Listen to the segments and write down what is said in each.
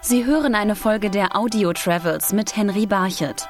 Sie hören eine Folge der Audio Travels mit Henry Barchet.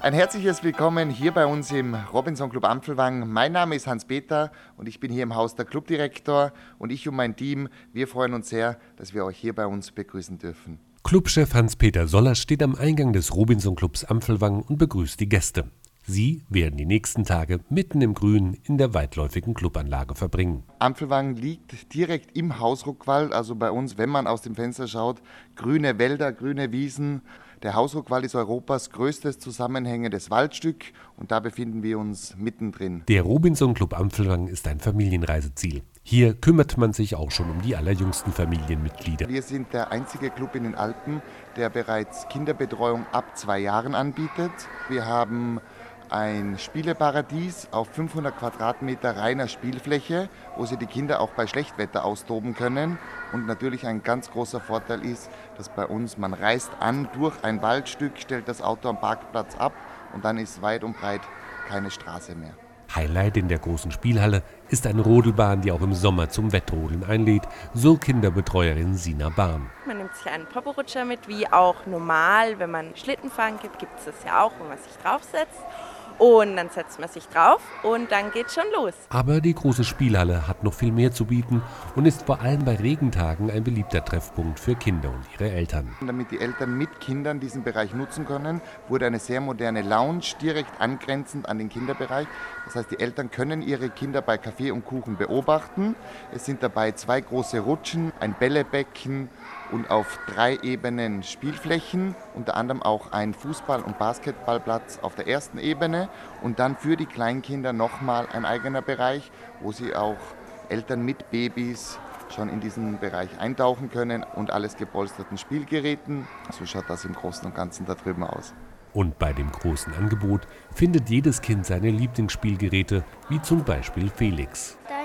Ein herzliches Willkommen hier bei uns im Robinson Club Ampfelwang. Mein Name ist Hans-Peter und ich bin hier im Haus der Clubdirektor und ich und mein Team, wir freuen uns sehr, dass wir euch hier bei uns begrüßen dürfen. Clubchef Hans-Peter Soller steht am Eingang des Robinson Clubs Ampfelwang und begrüßt die Gäste. Sie werden die nächsten Tage mitten im Grün in der weitläufigen Clubanlage verbringen. Ampfelwang liegt direkt im Hausruckwald, also bei uns, wenn man aus dem Fenster schaut, grüne Wälder, grüne Wiesen. Der Hausruckwald ist Europas größtes zusammenhängendes Waldstück und da befinden wir uns mittendrin. Der Robinson Club Ampfelwang ist ein Familienreiseziel. Hier kümmert man sich auch schon um die allerjüngsten Familienmitglieder. Wir sind der einzige Club in den Alpen, der bereits Kinderbetreuung ab zwei Jahren anbietet. Wir haben ein Spieleparadies auf 500 Quadratmeter reiner Spielfläche, wo sie die Kinder auch bei Schlechtwetter austoben können. Und natürlich ein ganz großer Vorteil ist, dass bei uns man reist an durch ein Waldstück, stellt das Auto am Parkplatz ab und dann ist weit und breit keine Straße mehr. Highlight in der großen Spielhalle ist eine Rodelbahn, die auch im Sommer zum Wettrodeln einlädt, so Kinderbetreuerin Sina Bahn. Man nimmt sich einen Poporutscher mit, wie auch normal, wenn man Schlittenfahren gibt, gibt es das ja auch, wo man sich draufsetzt. Und dann setzt man sich drauf und dann geht's schon los. Aber die große Spielhalle hat noch viel mehr zu bieten und ist vor allem bei Regentagen ein beliebter Treffpunkt für Kinder und ihre Eltern. Damit die Eltern mit Kindern diesen Bereich nutzen können, wurde eine sehr moderne Lounge direkt angrenzend an den Kinderbereich. Das heißt, die Eltern können ihre Kinder bei Kaffee und Kuchen beobachten. Es sind dabei zwei große Rutschen, ein Bällebecken und auf drei Ebenen Spielflächen, unter anderem auch ein Fußball- und Basketballplatz auf der ersten Ebene und dann für die Kleinkinder nochmal ein eigener Bereich, wo sie auch Eltern mit Babys schon in diesen Bereich eintauchen können und alles gepolsterten Spielgeräten. So schaut das im Großen und Ganzen da drüben aus. Und bei dem großen Angebot findet jedes Kind seine Lieblingsspielgeräte, wie zum Beispiel Felix. Da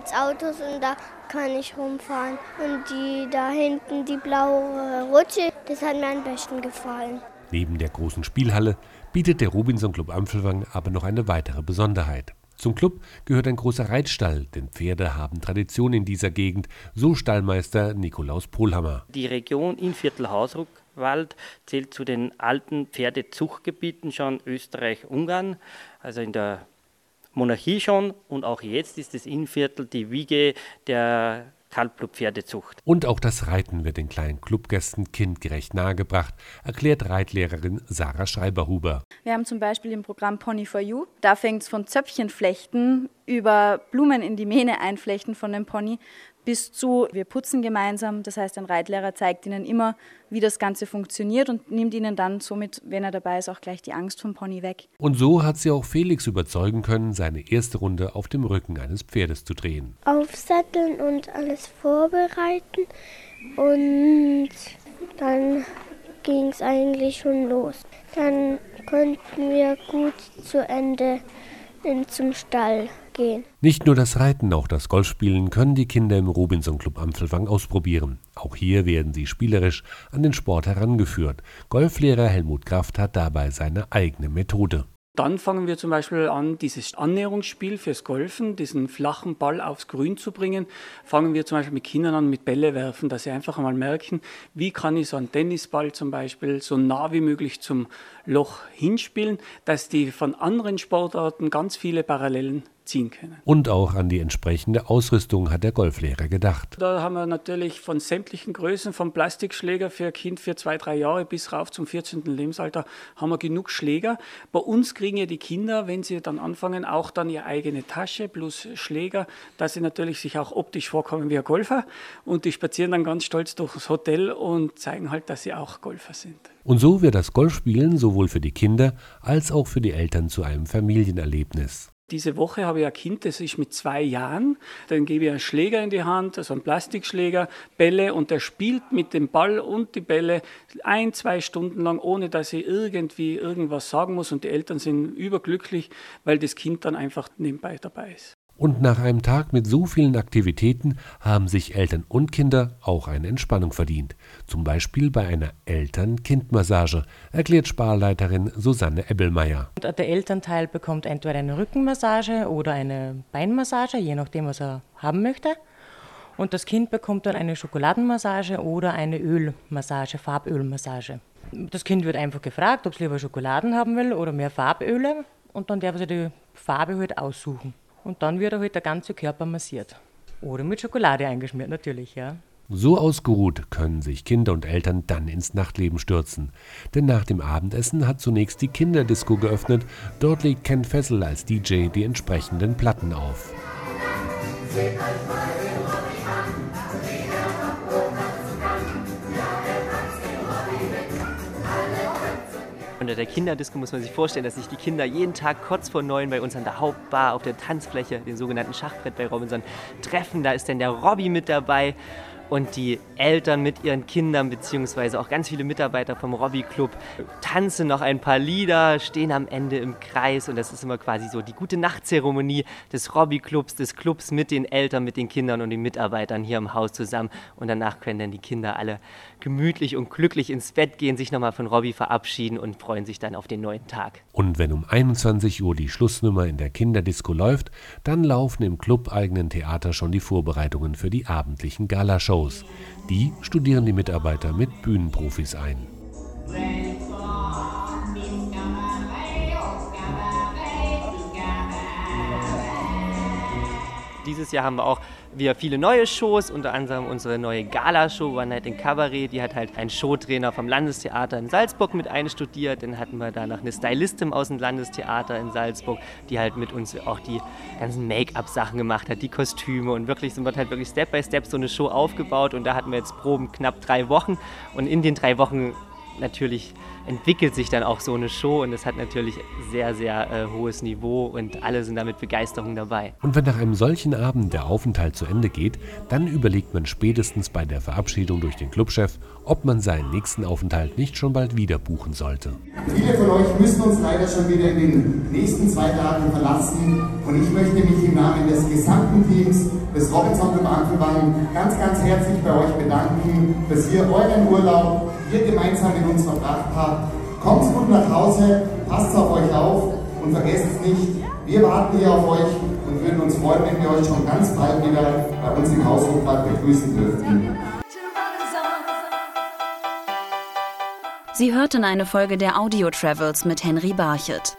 gibt's Autos und da kann ich rumfahren. Und die da hinten, die blaue Rutsche, das hat mir am besten gefallen. Neben der großen Spielhalle bietet der Robinson Club Ampfelwang aber noch eine weitere Besonderheit. Zum Club gehört ein großer Reitstall, denn Pferde haben Tradition in dieser Gegend, so Stallmeister Nikolaus Pohlhammer. Die Region Innviertel-Hausruckwald zählt zu den alten Pferdezuchtgebieten schon Österreich-Ungarn, also in der Monarchie schon und auch jetzt ist das Innviertel die Wiege der Kaltblutpferdezucht. Und auch das Reiten wird den kleinen Clubgästen kindgerecht nahegebracht, erklärt Reitlehrerin Sarah Schreiberhuber. Wir haben zum Beispiel im Programm Pony for You. Da fängt es von Zöpfchenflechten über Blumen in die Mähne einflechten von dem Pony bis zu wir putzen gemeinsam. Das heißt, ein Reitlehrer zeigt ihnen immer, wie das Ganze funktioniert und nimmt ihnen dann somit, wenn er dabei ist, auch gleich die Angst vom Pony weg. Und so hat sie auch Felix überzeugen können, seine erste Runde auf dem Rücken eines Pferdes zu drehen. Aufsatteln und alles vorbereiten. Und dann ging es eigentlich schon los. Dann konnten wir gut zu Ende zum Stall gehen. Nicht nur das Reiten, auch das Golfspielen können die Kinder im Robinson Club Ampfelwang ausprobieren. Auch hier werden sie spielerisch an den Sport herangeführt. Golflehrer Helmut Kraft hat dabei seine eigene Methode. Dann fangen wir zum Beispiel an, dieses Annäherungsspiel fürs Golfen, diesen flachen Ball aufs Grün zu bringen. Fangen wir zum Beispiel mit Kindern an mit Bälle werfen, dass sie einfach einmal merken, wie kann ich so einen Tennisball zum Beispiel so nah wie möglich zum Loch hinspielen, dass die von anderen Sportarten ganz viele Parallelen ziehen können. Und auch an die entsprechende Ausrüstung hat der Golflehrer gedacht. Da haben wir natürlich von sämtlichen Größen, vom Plastikschläger für ein Kind für zwei, drei Jahre bis rauf zum 14. Lebensalter, haben wir genug Schläger. Bei uns kriegen ja die Kinder, wenn sie dann anfangen, auch dann ihre eigene Tasche plus Schläger, dass sie natürlich sich auch optisch vorkommen wie ein Golfer. Und die spazieren dann ganz stolz durchs Hotel und zeigen halt, dass sie auch Golfer sind. Und so wird das Golfspielen sowohl für die Kinder als auch für die Eltern zu einem Familienerlebnis. Diese Woche habe ich ein Kind, das ist mit zwei Jahren. Dann gebe ich einen Schläger in die Hand, also einen Plastikschläger, Bälle und der spielt mit dem Ball und die Bälle ein, zwei Stunden lang, ohne dass ich irgendwie irgendwas sagen muss. Und die Eltern sind überglücklich, weil das Kind dann einfach nebenbei dabei ist. Und nach einem Tag mit so vielen Aktivitäten haben sich Eltern und Kinder auch eine Entspannung verdient. Zum Beispiel bei einer Eltern-Kind-Massage, erklärt Sparleiterin Susanne Ebbelmeier. Der Elternteil bekommt entweder eine Rückenmassage oder eine Beinmassage, je nachdem, was er haben möchte. Und das Kind bekommt dann eine Schokoladenmassage oder eine Ölmassage, Farbölmassage. Das Kind wird einfach gefragt, ob es lieber Schokoladen haben will oder mehr Farböle. Und dann darf sich die Farbe halt aussuchen. Und dann wird er halt der ganze Körper massiert. Oder mit Schokolade eingeschmiert natürlich, ja. So ausgeruht können sich Kinder und Eltern dann ins Nachtleben stürzen. Denn nach dem Abendessen hat zunächst die Kinderdisco geöffnet. Dort legt Ken Fessel als DJ die entsprechenden Platten auf. Unter der Kinderdisco muss man sich vorstellen, dass sich die Kinder jeden Tag kurz vor neun bei uns an der Hauptbar auf der Tanzfläche, dem sogenannten Schachbrett bei Robinson, treffen. Da ist dann der Robby mit dabei und die Eltern mit ihren Kindern, beziehungsweise auch ganz viele Mitarbeiter vom Robby Club, tanzen noch ein paar Lieder, stehen am Ende im Kreis und das ist immer quasi so die gute Nachtzeremonie des Robby Clubs, des Clubs mit den Eltern, mit den Kindern und den Mitarbeitern hier im Haus zusammen. Und danach können dann die Kinder alle gemütlich und glücklich ins Bett gehen, sich nochmal von Robby verabschieden und freuen sich dann auf den neuen Tag. Und wenn um 21 Uhr die Schlussnummer in der Kinderdisco läuft, dann laufen im clubeigenen Theater schon die Vorbereitungen für die abendlichen Galashows. Die studieren die Mitarbeiter mit Bühnenprofis ein. Dieses Jahr haben wir auch wieder viele neue Shows, unter anderem unsere neue Gala-Show One Night in Cabaret. Die hat halt ein Showtrainer vom Landestheater in Salzburg mit einstudiert. Dann hatten wir da noch eine Stylistin aus dem Landestheater in Salzburg, die halt mit uns auch die ganzen Make-up-Sachen gemacht hat, die Kostüme und wirklich sind wir halt wirklich Step by Step so eine Show aufgebaut und da hatten wir jetzt Proben knapp drei Wochen und in den drei Wochen natürlich entwickelt sich dann auch so eine Show und es hat natürlich sehr, sehr äh, hohes Niveau und alle sind da mit Begeisterung dabei. Und wenn nach einem solchen Abend der Aufenthalt zu Ende geht, dann überlegt man spätestens bei der Verabschiedung durch den Clubchef, ob man seinen nächsten Aufenthalt nicht schon bald wieder buchen sollte. Viele von euch müssen uns leider schon wieder in den nächsten zwei Tagen verlassen und ich möchte mich im Namen des gesamten Teams des Robinson Club Ankelwang ganz, ganz herzlich bei euch bedanken, dass ihr euren Urlaub hier gemeinsam mit uns verbracht habt. Kommt gut nach Hause, passt auf euch auf und vergesst es nicht, wir warten hier auf euch und würden uns freuen, wenn wir euch schon ganz bald wieder bei uns im Haus Hofbad begrüßen dürften. Sie hörten eine Folge der Audio Travels mit Henry Barchet.